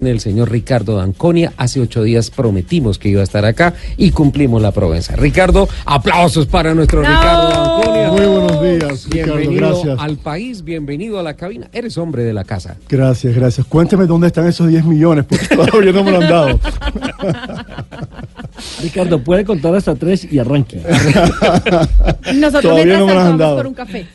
El señor Ricardo Danconia. Hace ocho días prometimos que iba a estar acá y cumplimos la promesa. Ricardo, aplausos para nuestro Ricardo Danconia. Muy buenos días, Ricardo, Bienvenido gracias. al país, bienvenido a la cabina. Eres hombre de la casa. Gracias, gracias. Cuénteme dónde están esos 10 millones, porque todavía no me lo han dado. Ricardo, puede contar hasta tres y arranque. Nosotros Todavía no me lo han dado. vamos por un café.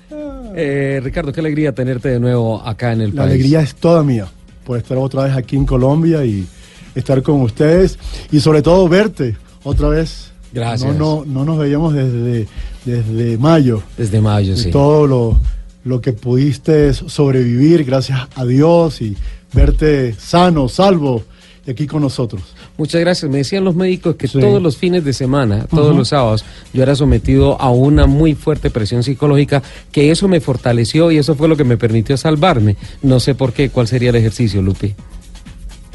Eh, Ricardo, qué alegría tenerte de nuevo acá en el La país. alegría es toda mía por estar otra vez aquí en Colombia y estar con ustedes y sobre todo verte otra vez. Gracias. No, no, no nos veíamos desde, desde mayo. Desde mayo, Y sí. todo lo, lo que pudiste sobrevivir, gracias a Dios, y verte sano, salvo, y aquí con nosotros. Muchas gracias. Me decían los médicos que Sí. todos los fines de semana, todos los sábados, yo era sometido a una muy fuerte presión psicológica, que eso me fortaleció y eso fue lo que me permitió salvarme. No sé por qué, cuál sería el ejercicio, Lupi.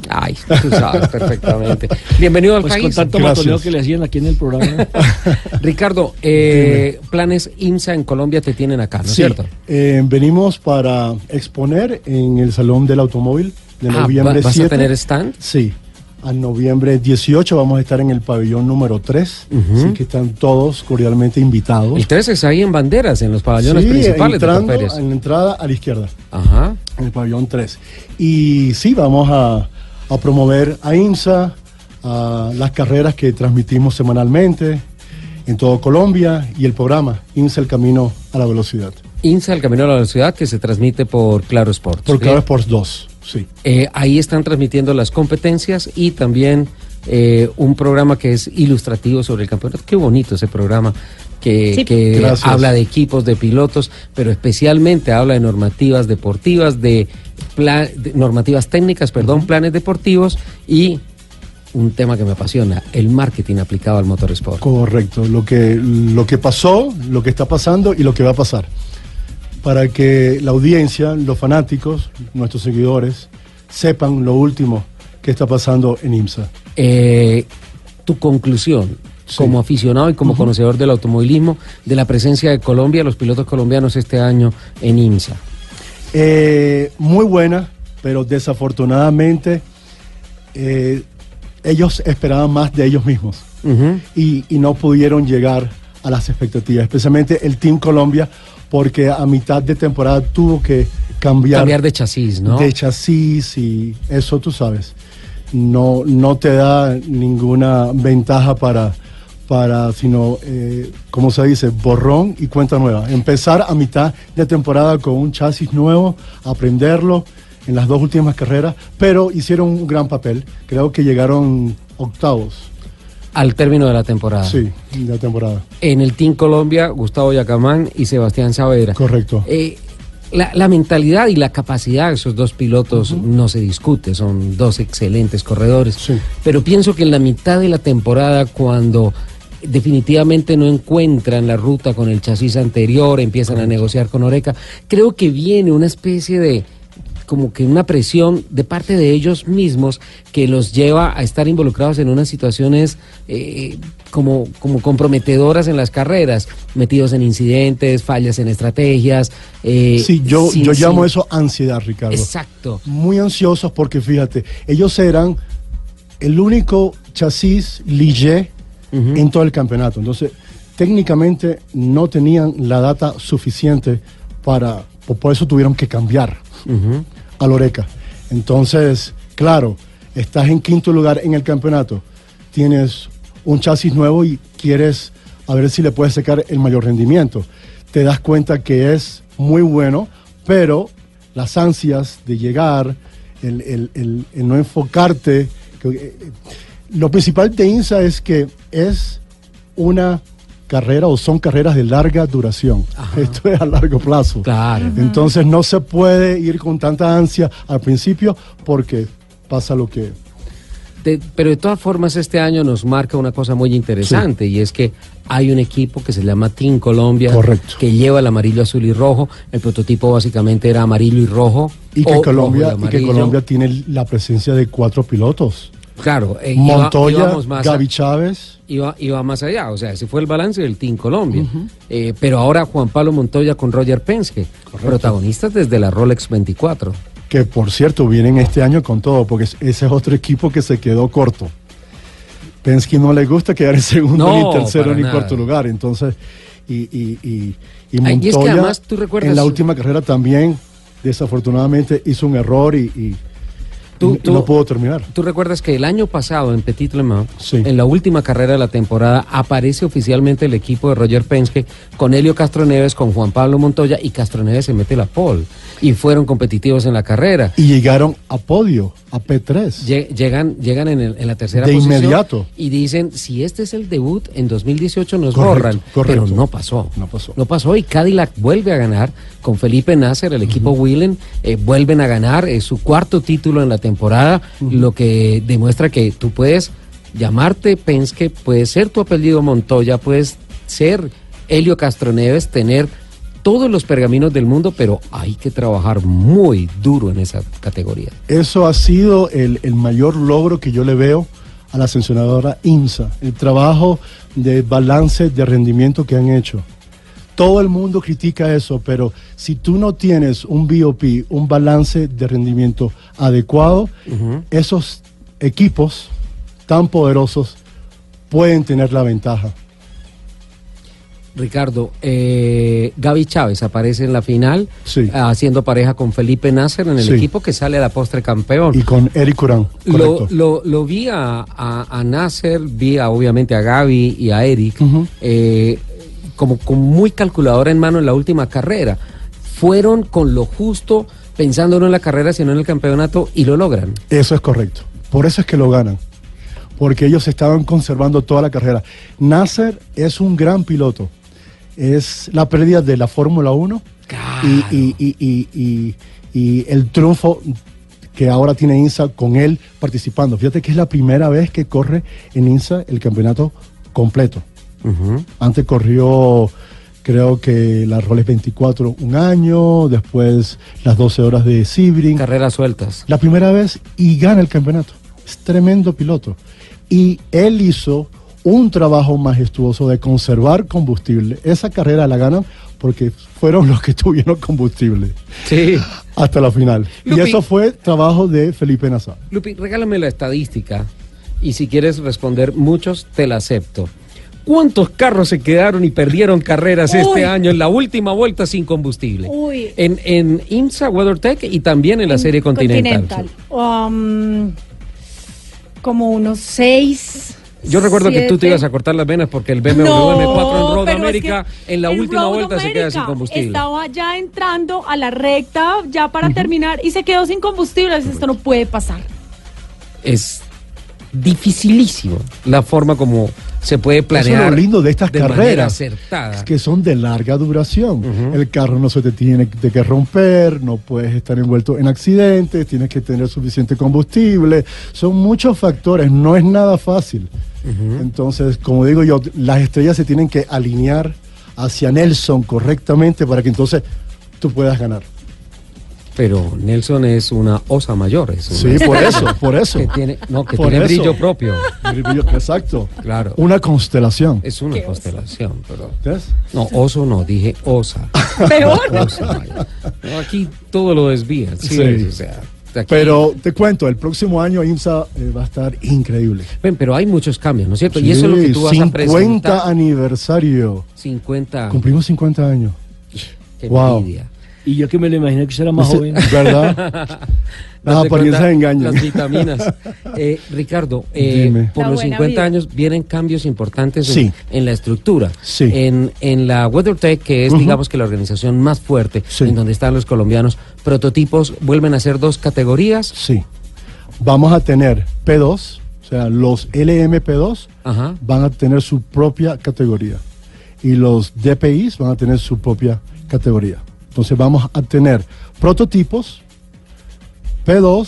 Ay, tú sabes perfectamente. Bienvenido al Pues con país. tanto Gracias. matoneo que le hacían aquí en el programa. Ricardo, eh, planes IMSA en Colombia te tienen acá, ¿no es Sí, cierto? eh, venimos para exponer en el Salón del Automóvil de Ah, noviembre ¿va- ¿Vas 7. a tener stand? Sí, a noviembre 18 vamos a estar en el pabellón número 3, así que están todos cordialmente invitados. El 13 es ahí en banderas, en los pabellones Sí, principales de entrando Pérez. en la entrada a la izquierda, Ajá. en el pabellón 3. Y sí, vamos a, a promover a IMSA, a las carreras que transmitimos semanalmente en todo Colombia y el programa IMSA El Camino a la Velocidad. INSA, el Camino a la Velocidad, que se transmite por Claro Sports. Por. Claro Sports 2, sí. Eh, ahí están transmitiendo las competencias y también eh, un programa que es ilustrativo sobre el campeonato. Qué bonito ese programa que, Sí. que Gracias. habla de equipos, de pilotos, pero especialmente habla de normativas deportivas, de normativas técnicas, perdón, planes deportivos y un tema que me apasiona, el marketing aplicado al motorsport. Correcto, lo que, lo que pasó, lo que está pasando y lo que va a pasar. Para que la audiencia, los fanáticos, nuestros seguidores, sepan lo último que está pasando en IMSA. Eh, tu conclusión Sí. como aficionado y como conocedor del automovilismo de la presencia de Colombia, los pilotos colombianos este año en IMSA. Eh, muy buena, pero desafortunadamente eh, ellos esperaban más de ellos mismos y no pudieron llegar a las expectativas, especialmente el Team Colombia, porque a mitad de temporada tuvo que cambiar, Cambiar de chasis, ¿no? de chasis y eso tú sabes, no, no te da ninguna ventaja para, para sino, eh, como se dice, borrón y cuenta nueva. Empezar a mitad de temporada con un chasis nuevo, aprenderlo en las dos últimas carreras, pero hicieron un gran papel. Creo que llegaron octavos, Al término de la temporada. sí, de la temporada. En el Team Colombia, Gustavo Yacamán y Sebastián Saavedra. Correcto. Eh, la, la mentalidad y la capacidad de esos dos pilotos no se discute, son dos excelentes corredores. Sí. Pero pienso que en la mitad de la temporada, cuando definitivamente no encuentran la ruta con el chasis anterior, empiezan a negociar con Oreca, creo que viene una especie de como que una presión de parte de ellos mismos que los lleva a estar involucrados en unas situaciones eh, como, como comprometedoras en las carreras, metidos en incidentes, fallas en estrategias. eh, Sí, yo, sin- yo llamo sin- eso ansiedad, Ricardo. Exacto. muy ansiosos porque fíjate, ellos eran el único chasis Ligier en todo el campeonato. Entonces, técnicamente no tenían la data suficiente para, por por eso tuvieron que cambiar a Loreca. Entonces, claro, estás en quinto lugar en el campeonato, tienes un chasis nuevo y quieres a ver si le puedes sacar el mayor rendimiento. Te das cuenta que es muy bueno, pero las ansias de llegar, el, el- el- no enfocarte. que, eh, lo principal de INSA es que es una carrera o son carreras de larga duración. Esto es a largo plazo. Claro. Entonces no se puede ir con tanta ansia al principio porque pasa lo que De- pero de todas formas este año nos marca una cosa muy interesante y es que hay un equipo que se llama Team Colombia Correcto. que lleva el amarillo, azul y rojo. El prototipo básicamente era amarillo y rojo. Y que, rojo Colombia, y que. Colombia tiene la presencia de cuatro pilotos. Claro, eh, Montoya, íbamos más a- Gaby Chávez. iba, iba más allá, o sea, ese fue el balance del Team Colombia. Eh, pero ahora Juan Pablo Montoya con Roger Penske, protagonistas desde la Rolex 24. que por cierto vienen este año con todo, porque es- ese es otro equipo que se quedó corto. Penske no le gusta quedar en segundo, No, ni tercero, ni nada. cuarto lugar. Entonces, y, y, y, y Ay, y es que Montoya además tú recuerdas- en la última carrera también, desafortunadamente, hizo un error y, y- Tú- y tú- no pudo terminar. Tú recuerdas que el año pasado en Petit Le Mans, Sí. en la última carrera de la temporada, aparece oficialmente el equipo de Roger Penske con Helio Castro Neves, con Juan Pablo Montoya y Castro Neves se mete la pole y fueron competitivos en la carrera. Y llegaron a podio, a P3. Lle- Llegan, llegan en, el- en la tercera De posición inmediato. y dicen, si este es el debut, en 2018 nos Correcto, borran. correcto. Pero no pasó. No pasó. No pasó y Cadillac vuelve a ganar con Felipe Nasser, el equipo Willen, eh, vuelven a ganar su cuarto título en la temporada, lo que demuestra que tú puedes llamarte Penske, puedes ser tu apellido Montoya, puedes ser Helio Castroneves, tener todos los pergaminos del mundo, pero hay que trabajar muy duro en esa categoría. Eso ha sido el, el mayor logro que yo le veo a la sancionadora IMSA, el trabajo de balance de rendimiento que han hecho. Todo el mundo critica eso, pero si tú no tienes un BOP, un balance de rendimiento adecuado, esos equipos tan poderosos pueden tener la ventaja. Ricardo, eh, Gaby Chávez aparece en la final Sí. haciendo pareja con Felipe Nasser en el Sí. equipo que sale a la postre campeón. Y con Eric Curán, Lo, correcto. lo, lo vi a, a, a Nasser, vi a, obviamente a Gaby y a Eric eh, como con muy calculadora en mano en la última carrera. Fueron con lo justo, pensando no en la carrera, sino en el campeonato y lo logran. Eso es correcto. Por eso es que lo ganan. Porque ellos estaban conservando toda la carrera. Nasser es un gran piloto. Es la pérdida de la Fórmula 1 y, y- y- y- y- y el triunfo que ahora tiene INSA con él participando. Fíjate que es la primera vez que corre en INSA el campeonato completo. Antes corrió, creo que la Rolex 24 un año, después las 12 horas de Sebring. Carreras sueltas. La primera vez y gana el campeonato. Es tremendo piloto. Y él hizo un trabajo majestuoso de conservar combustible. Esa carrera la ganan porque fueron los que tuvieron combustible Sí. hasta la final. Y eso fue trabajo de Felipe Nazar. Lupi, regálame la estadística y si quieres responder muchos, te la acepto. ¿Cuántos carros se quedaron y perdieron carreras Uy. este año en la última vuelta sin combustible? Uy. En, en IMSA WeatherTech y también en la serie Continental. Um, como unos seis. Yo recuerdo que tú te ibas a cortar las venas porque el BMW No, M4 en Road pero es América que en la en última Road vuelta se queda sin combustible. Estaba ya entrando a la recta ya para terminar y se quedó sin combustible. Esto no puede pasar. Es dificilísimo la forma como se puede planear. Eso es lo lindo de estas carreras. Es que son de larga duración. El carro no se te tiene de que romper, no puedes estar envuelto en accidentes, tienes que tener suficiente combustible. Son muchos factores, no es nada fácil. Entonces, como digo yo, las estrellas se tienen que alinear hacia Nelson correctamente para que entonces tú puedas ganar. Pero Nelson es una osa mayor. Es una- Sí, por eso, por eso. que tiene, no, que Por tiene eso. brillo propio. Brillo- Exacto. Claro. Una constelación. Es una constelación, pero. ¿Ves? No, oso no, dije osa. Peor. Osa mayor. No, aquí todo lo desvía. Sí, Sí. o sea, aquí- Pero te cuento, el próximo año IMSA eh, va a estar increíble. Ven, pero hay muchos cambios, ¿no es cierto? y eso es lo que Sí, tú vas a 50 presentar. aniversario. 50. Cumplimos 50 años. Qué Wow. envidia. Y yo que me lo imaginé que será más joven. ¿Verdad? Apariencias cuenta, engañan. Las vitaminas. Eh, Ricardo, eh, por La los buena 50 vida. años vienen cambios importantes en, Sí. en la estructura. Sí. En, en la WeatherTech, que es, digamos que la organización más fuerte, Sí. en donde están los colombianos, prototipos vuelven a ser dos categorías. Sí. Vamos a tener P2, o sea, los LMP2 Ajá. van a tener su propia categoría. Y los DPIs van a tener su propia categoría. Entonces vamos a tener prototipos, P2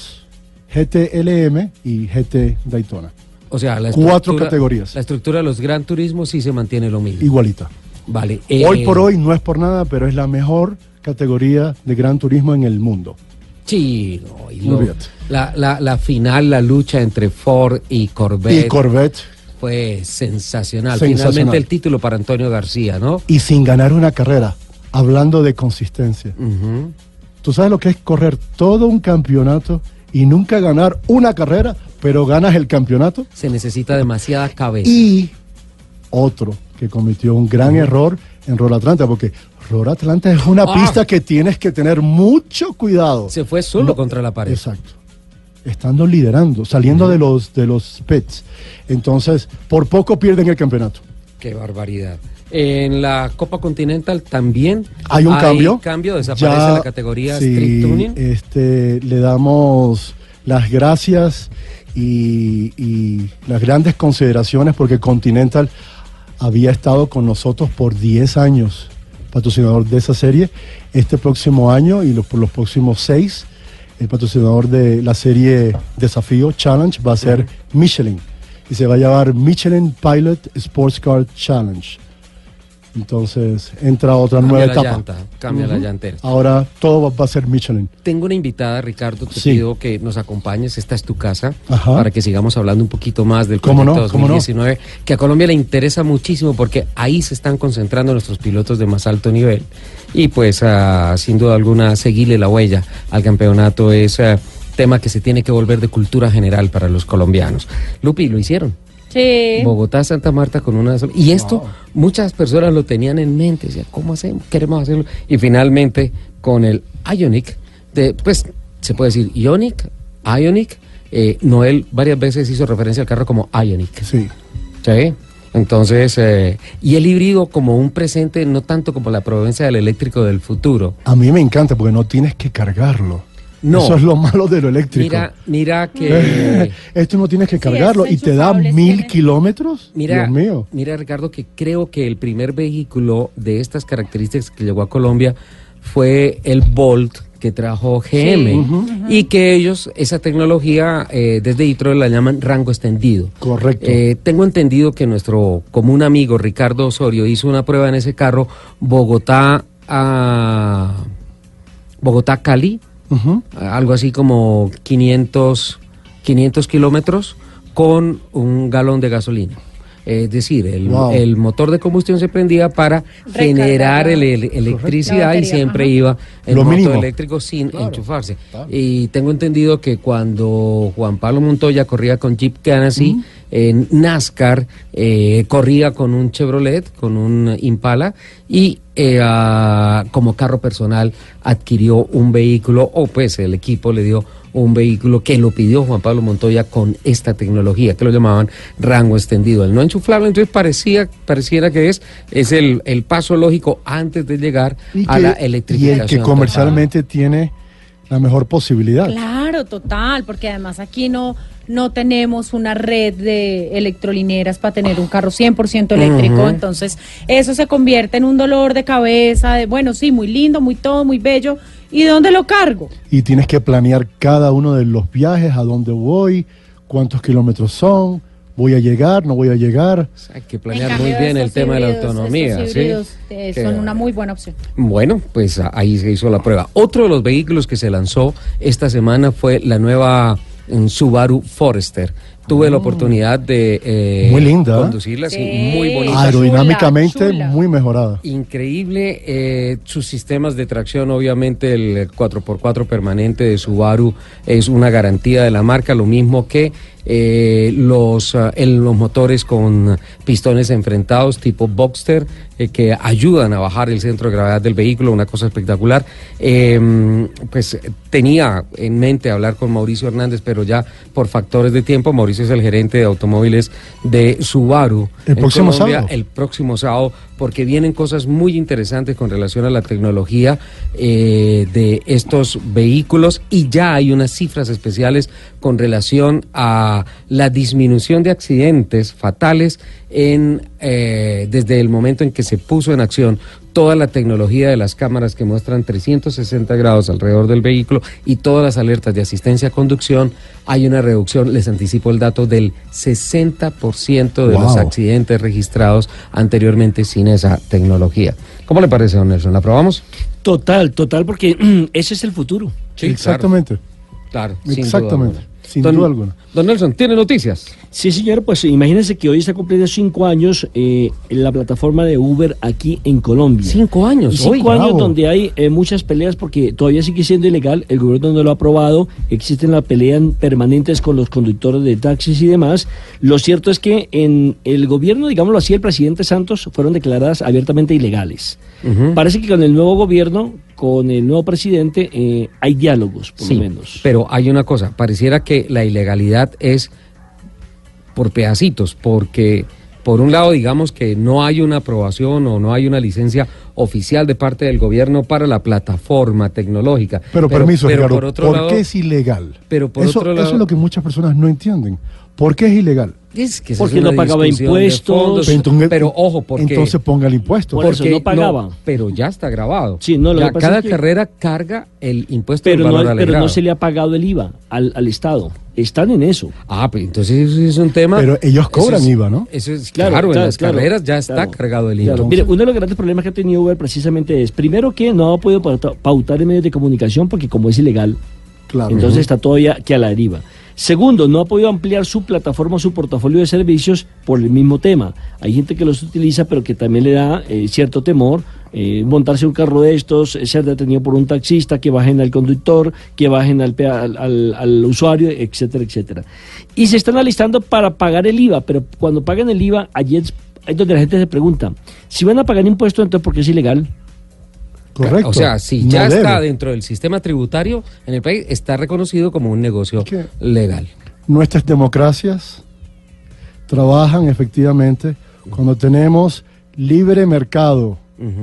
GT-LM y GT Daytona. O sea, la Cuatro categorías. La estructura de los Gran Turismos sí se mantiene lo mismo. Igualita. Vale. Hoy eh, por hoy no es por nada, pero es la mejor categoría de gran turismo en el mundo. Sí, no, y lo- la, la, la final, la lucha entre Ford y Corvette Y Corvette, fue sensacional. Sensacional. Finalmente el título para Antonio García, ¿no? y sin ganar una carrera, hablando de consistencia. Tú sabes lo que es correr todo un campeonato y nunca ganar una carrera, pero ganas el campeonato. Se necesita demasiada cabeza. Y otro que cometió un gran error en Roll Atlanta, porque Roll Atlanta es una Ah. pista que tienes que tener mucho cuidado. Se fue solo contra la pared. Exacto. Estando liderando, saliendo de los de los pits. Entonces, por poco pierden el campeonato. Qué barbaridad. En la Copa Continental también Hay un cambio. cambio, desaparece Ya, la categoría sí, Street Tuning. Este, le damos las gracias y, y las grandes consideraciones porque Continental había estado con nosotros por 10 años, patrocinador de esa serie. Este próximo año y los, por los próximos 6, el patrocinador de la serie Desafío Challenge va a ser Michelin y se va a llamar Michelin Pilot Sports Car Challenge. Entonces entra otra Cambia nueva la etapa. llanta, cambia la llantera. Ahora todo va- a ser Michelin. Tengo una invitada, Ricardo, te Sí. pido que nos acompañes, esta es tu casa, Ajá. para que sigamos hablando un poquito más del ¿Cómo no? ¿Cómo no? 2019, que a Colombia le interesa muchísimo porque ahí se están concentrando nuestros pilotos de más alto nivel. Y pues, ah, sin duda alguna, seguirle la huella al campeonato es ah, tema que se tiene que volver de cultura general para los colombianos. Lupi, lo hicieron. Sí. Bogotá, Santa Marta con una sola- Y esto muchas personas lo tenían en mente, decían, ¿cómo hacemos? Queremos hacerlo. Y finalmente con el Ionic, de, pues se puede decir Ionic, Ionic, eh, Noel varias veces hizo referencia al carro como Ionic. Sí. ¿sí? Entonces, eh, y el híbrido como un presente, no tanto como la proveniencia del eléctrico del futuro. A mí me encanta porque no tienes que cargarlo. No. Eso es lo malo de lo eléctrico. Mira, mira que... Esto no tienes que cargarlo y te da mil kilómetros. Mira, Dios mío. mira Ricardo, que creo que el primer vehículo de estas características que llegó a Colombia fue el Bolt que trajo GM y que ellos esa tecnología eh, desde Detroit la llaman rango extendido. Correcto. Eh, tengo entendido que nuestro común amigo Ricardo Osorio hizo una prueba en ese carro Bogotá a Bogotá Cali, Algo así como 500, 500 kilómetros con un galón de gasolina. Es decir, el, Wow. el motor de combustión se prendía para Recargar generar el, electricidad y siempre ajá. iba el Lo motor mínimo. eléctrico sin Claro, enchufarse. claro. Y tengo entendido que cuando Juan Pablo Montoya corría con Jeep Ganassi, en NASCAR eh, corría con un Chevrolet, con un Impala, y eh, ah, como carro personal adquirió un vehículo, o pues el equipo le dio un vehículo que lo pidió Juan Pablo Montoya con esta tecnología, que lo llamaban rango extendido. El no enchuflable, entonces parecía, pareciera que es, es el, el paso lógico antes de llegar Y, a que- la y electrificación. el que comercialmente tiene la mejor posibilidad. Claro, total, porque además aquí no, no tenemos una red de electrolineras para tener un carro 100% eléctrico, entonces eso se convierte en un dolor de cabeza, de bueno, sí, muy lindo, muy todo, muy bello, ¿y dónde lo cargo? Y tienes que planear cada uno de los viajes, a dónde voy, cuántos kilómetros son, voy a llegar, no voy a llegar. Hay que planear cambio, muy bien el tema de la autonomía. ¿sí? eh, Que- son una muy buena opción. Bueno, pues ahí se hizo la prueba. Otro de los vehículos que se lanzó esta semana fue la nueva mm, Subaru Forester. Tuve la oportunidad de eh, Muy linda. conducirla, sí, Sí. muy bonita. Aerodinámicamente Chula, chula. muy mejorada. Increíble eh, sus sistemas de tracción, obviamente el 4x4 permanente de Subaru es una garantía de la marca, lo mismo que eh, los, el- los motores con pistones enfrentados tipo Boxster eh, que ayudan a bajar el centro de gravedad del vehículo, una cosa espectacular. Eh, pues tenía en mente hablar con Mauricio Hernández, pero ya por factores de tiempo, Mauricio es el gerente de automóviles de Subaru. El próximo Colombia, sábado. el próximo sábado, porque vienen cosas muy interesantes con relación a la tecnología eh, de estos vehículos y ya hay unas cifras especiales con relación a la, la disminución de accidentes fatales en, eh, desde el momento en que se puso en acción toda la tecnología de las cámaras que muestran 360 grados alrededor del vehículo y todas las alertas de asistencia a conducción, hay una reducción, les anticipo el dato, del 60% de los accidentes registrados anteriormente sin esa tecnología. ¿Cómo le parece, don Nelson? ¿La probamos? Total, total, porque ese es el futuro. Exactamente. Claro, sin Exactamente. Sin Don- duda alguna. Don Nelson, ¿tiene noticias? Sí, señor, pues imagínense que hoy está cumpliendo cinco años eh, la plataforma de Uber aquí en Colombia. Cinco años, Y cinco hoy. años bravo. donde hay eh, muchas peleas porque todavía sigue siendo ilegal, el gobierno no lo ha aprobado, existen las peleas permanentes con los conductores de taxis y demás. Lo cierto es que en el gobierno, digámoslo así, el presidente Santos fueron declaradas abiertamente ilegales. Parece que con el nuevo gobierno, con el nuevo presidente, eh, hay diálogos, por Sí, lo menos. pero hay una cosa, pareciera que la ilegalidad es por pedacitos, porque por un lado digamos que no hay una aprobación o no hay una licencia oficial de parte del gobierno para la plataforma tecnológica. Pero, permiso, pero Ricardo, por otro ¿por lado, qué es ilegal? pero por eso, otro eso es lo que muchas personas no entienden. ¿Por qué es ilegal? Es que Porque no pagaba impuestos. fondos, Pero entonces- pero ojo, porque Entonces ponga el impuesto. Por eso porque no pagaba. pero ya está grabado. Sí, no, lo Ya que pasa cada es que- carrera carga el impuesto Pero del no, valor pero agregado. no se le ha pagado el IVA al, al Estado. Están en eso. Ah, pues entonces eso es un tema. Pero ellos eso cobran es- IVA, ¿no? Eso es Claro, claro, en las claro, carreras ya está claro. cargado el IVA. Claro. Mire, uno de los grandes problemas que ha tenido Uber precisamente es, primero que no ha podido pauta- pautar en medios de comunicación porque como es ilegal, Claro. entonces está todavía que a la deriva. Segundo, no ha podido ampliar su plataforma, su portafolio de servicios por el mismo tema. Hay gente que los utiliza, pero que también le da eh, cierto temor eh, montarse un carro de estos, eh, ser detenido por un taxista, que bajen al conductor, que bajen al, usuario, etcétera, etcétera. Y se están alistando para pagar el IVA, pero cuando pagan el IVA, allí es donde la gente se pregunta, si van a pagar impuestos, entonces ¿por qué es ilegal? Correcto. O sea, si No ya está debe. dentro del sistema tributario en el país, está reconocido como un negocio ¿Qué? legal. Nuestras democracias trabajan efectivamente cuando tenemos libre mercado.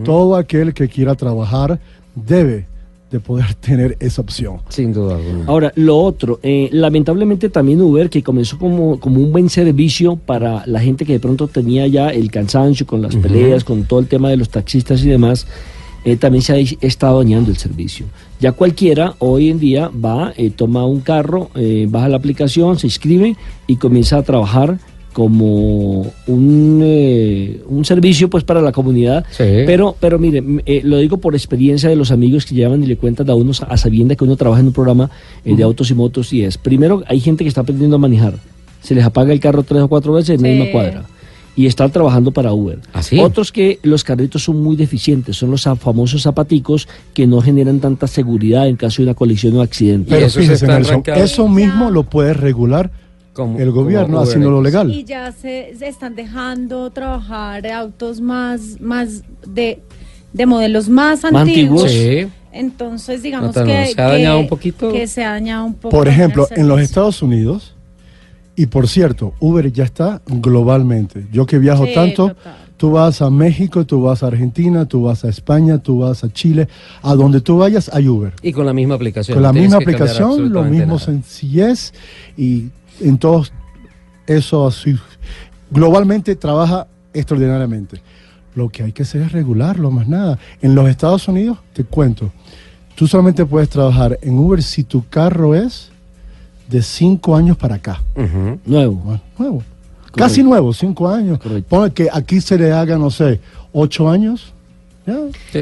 Todo aquel que quiera trabajar debe de poder tener esa opción. Sin duda alguna. Ahora, lo otro, eh, lamentablemente también Uber, que comenzó como, como un buen servicio para la gente que de pronto tenía ya el cansancio con las peleas, con todo el tema de los taxistas y demás, eh, también se ha estado dañando el servicio. Ya cualquiera hoy en día va, eh, toma un carro, eh, baja la aplicación, se inscribe y comienza a trabajar como un, eh, un servicio pues para la comunidad. Sí. pero pero mire eh, lo digo por experiencia de los amigos que llevan y le cuentan a uno a sabienda que uno trabaja en un programa eh, de autos y motos y es primero hay gente que está aprendiendo a manejar. Se les apaga el carro tres o cuatro veces en la misma cuadra y están trabajando para Uber. ¿Ah? Otros que los carritos son muy deficientes, son los famosos zapaticos que no generan tanta seguridad en caso de una colisión o accidente. Pero esos fíjese, Nelson, eso mismo lo puede regular Como- el gobierno haciéndolo X. legal. Y ya se, se están dejando trabajar autos más, más de, de modelos más Más antiguos. antiguos. Sí. Entonces, digamos Nata, ¿no? que, ¿Se ha que- dañado un poquito? Que se ha dañado un poco. Por ejemplo, en los. Estados Unidos, y por cierto, Uber ya está globalmente. Yo que viajo Sí, tanto, total. tú vas a México, tú vas a Argentina, tú vas a España, tú vas a Chile, a donde tú vayas hay Uber. Y con la misma aplicación. Con la misma aplicación, lo mismo nada. sencillez y en todos eso así, globalmente trabaja extraordinariamente. Lo que hay que hacer es regularlo, más nada. En los Estados Unidos, te cuento, tú solamente puedes trabajar en Uber si tu carro es de cinco años para acá. Nuevo. Bueno, nuevo. Casi nuevo, cinco años. Correcto. Ponle que aquí se le haga, no sé, ocho años. Ya.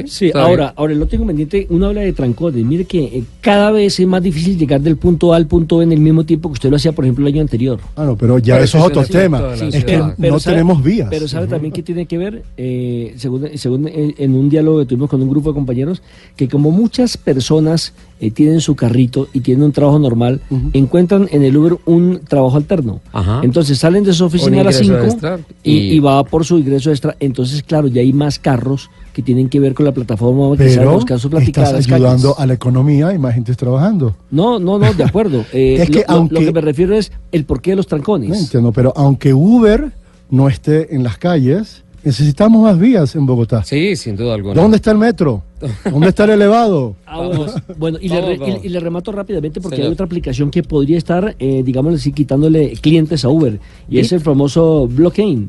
Sí, ahora, ahora lo tengo pendiente, uno habla de trancones. Mire que eh, cada vez es más difícil llegar del punto A al punto B en el mismo tiempo que usted lo hacía, por ejemplo, el año anterior. Ah, no, pero ya Pero eso es otro tema. Es que no sabe- tenemos vías. Pero sabe también que tiene que ver, eh, según, según en, en un diálogo que tuvimos con un grupo de compañeros, que como muchas personas eh, tienen su carrito y tienen un trabajo normal, encuentran en el Uber un trabajo alterno. Ajá. Entonces salen de su oficina a las ingreso 5 extra y, y- y va por su ingreso extra. Entonces, claro, ya hay más carros que tienen que ver con la plataforma que Pero los casos platicados. estás ayudando a la economía y más gente trabajando. No, no, no, de acuerdo. Eh, Es que lo, aunque- lo que me refiero es el porqué de los No trancones. entiendo, pero aunque Uber no esté en las calles, Necesitamos más vías en Bogotá. Sí, sin duda alguna. ¿Dónde está el metro? ¿Dónde está el elevado? Ah, bueno, y, le, Vamos, re- vamos. y- y le remato rápidamente porque Señor. hay otra aplicación que podría estar, eh, digamos así, quitándole clientes a Uber. Y es el famoso blockchain.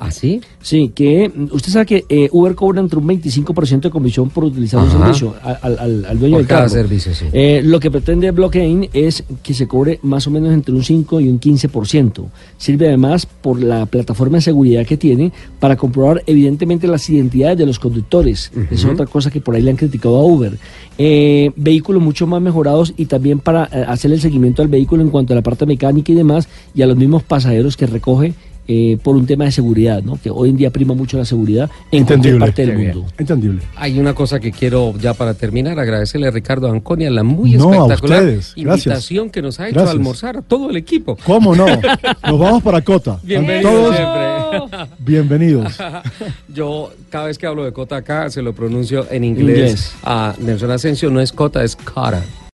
¿Ah, sí? Sí, que mm, usted sabe que eh, Uber cobra entre un 25% de comisión por utilizar un servicio al, al- al dueño Por del cada carro. servicio, sí. Eh, lo que pretende Blockchain es que se cobre más o menos entre un 5 y un 15%. Sirve además por la plataforma de seguridad que tiene para comprobar evidentemente las identidades de los conductores. Esa es otra cosa que por ahí le han criticado a Uber. Eh, vehículos mucho más mejorados y también para eh, hacer el seguimiento al vehículo en cuanto a la parte mecánica y demás y a los mismos pasajeros que recoge. Eh, por un tema de seguridad, ¿no? que hoy en día prima mucho la seguridad en cualquier parte del mundo. Entendible. Hay una cosa que quiero ya para terminar, agradecerle a Ricardo Anconia la muy No, espectacular. Gracias. invitación que nos ha hecho Gracias. a almorzar a todo el equipo. ¿Cómo no? Nos vamos para Cota. Bienvenidos Todos siempre. bienvenidos. Yo cada vez que hablo de Cota acá se lo pronuncio en inglés. Inglés. A Nelson Asensio no es Cota, es Cota.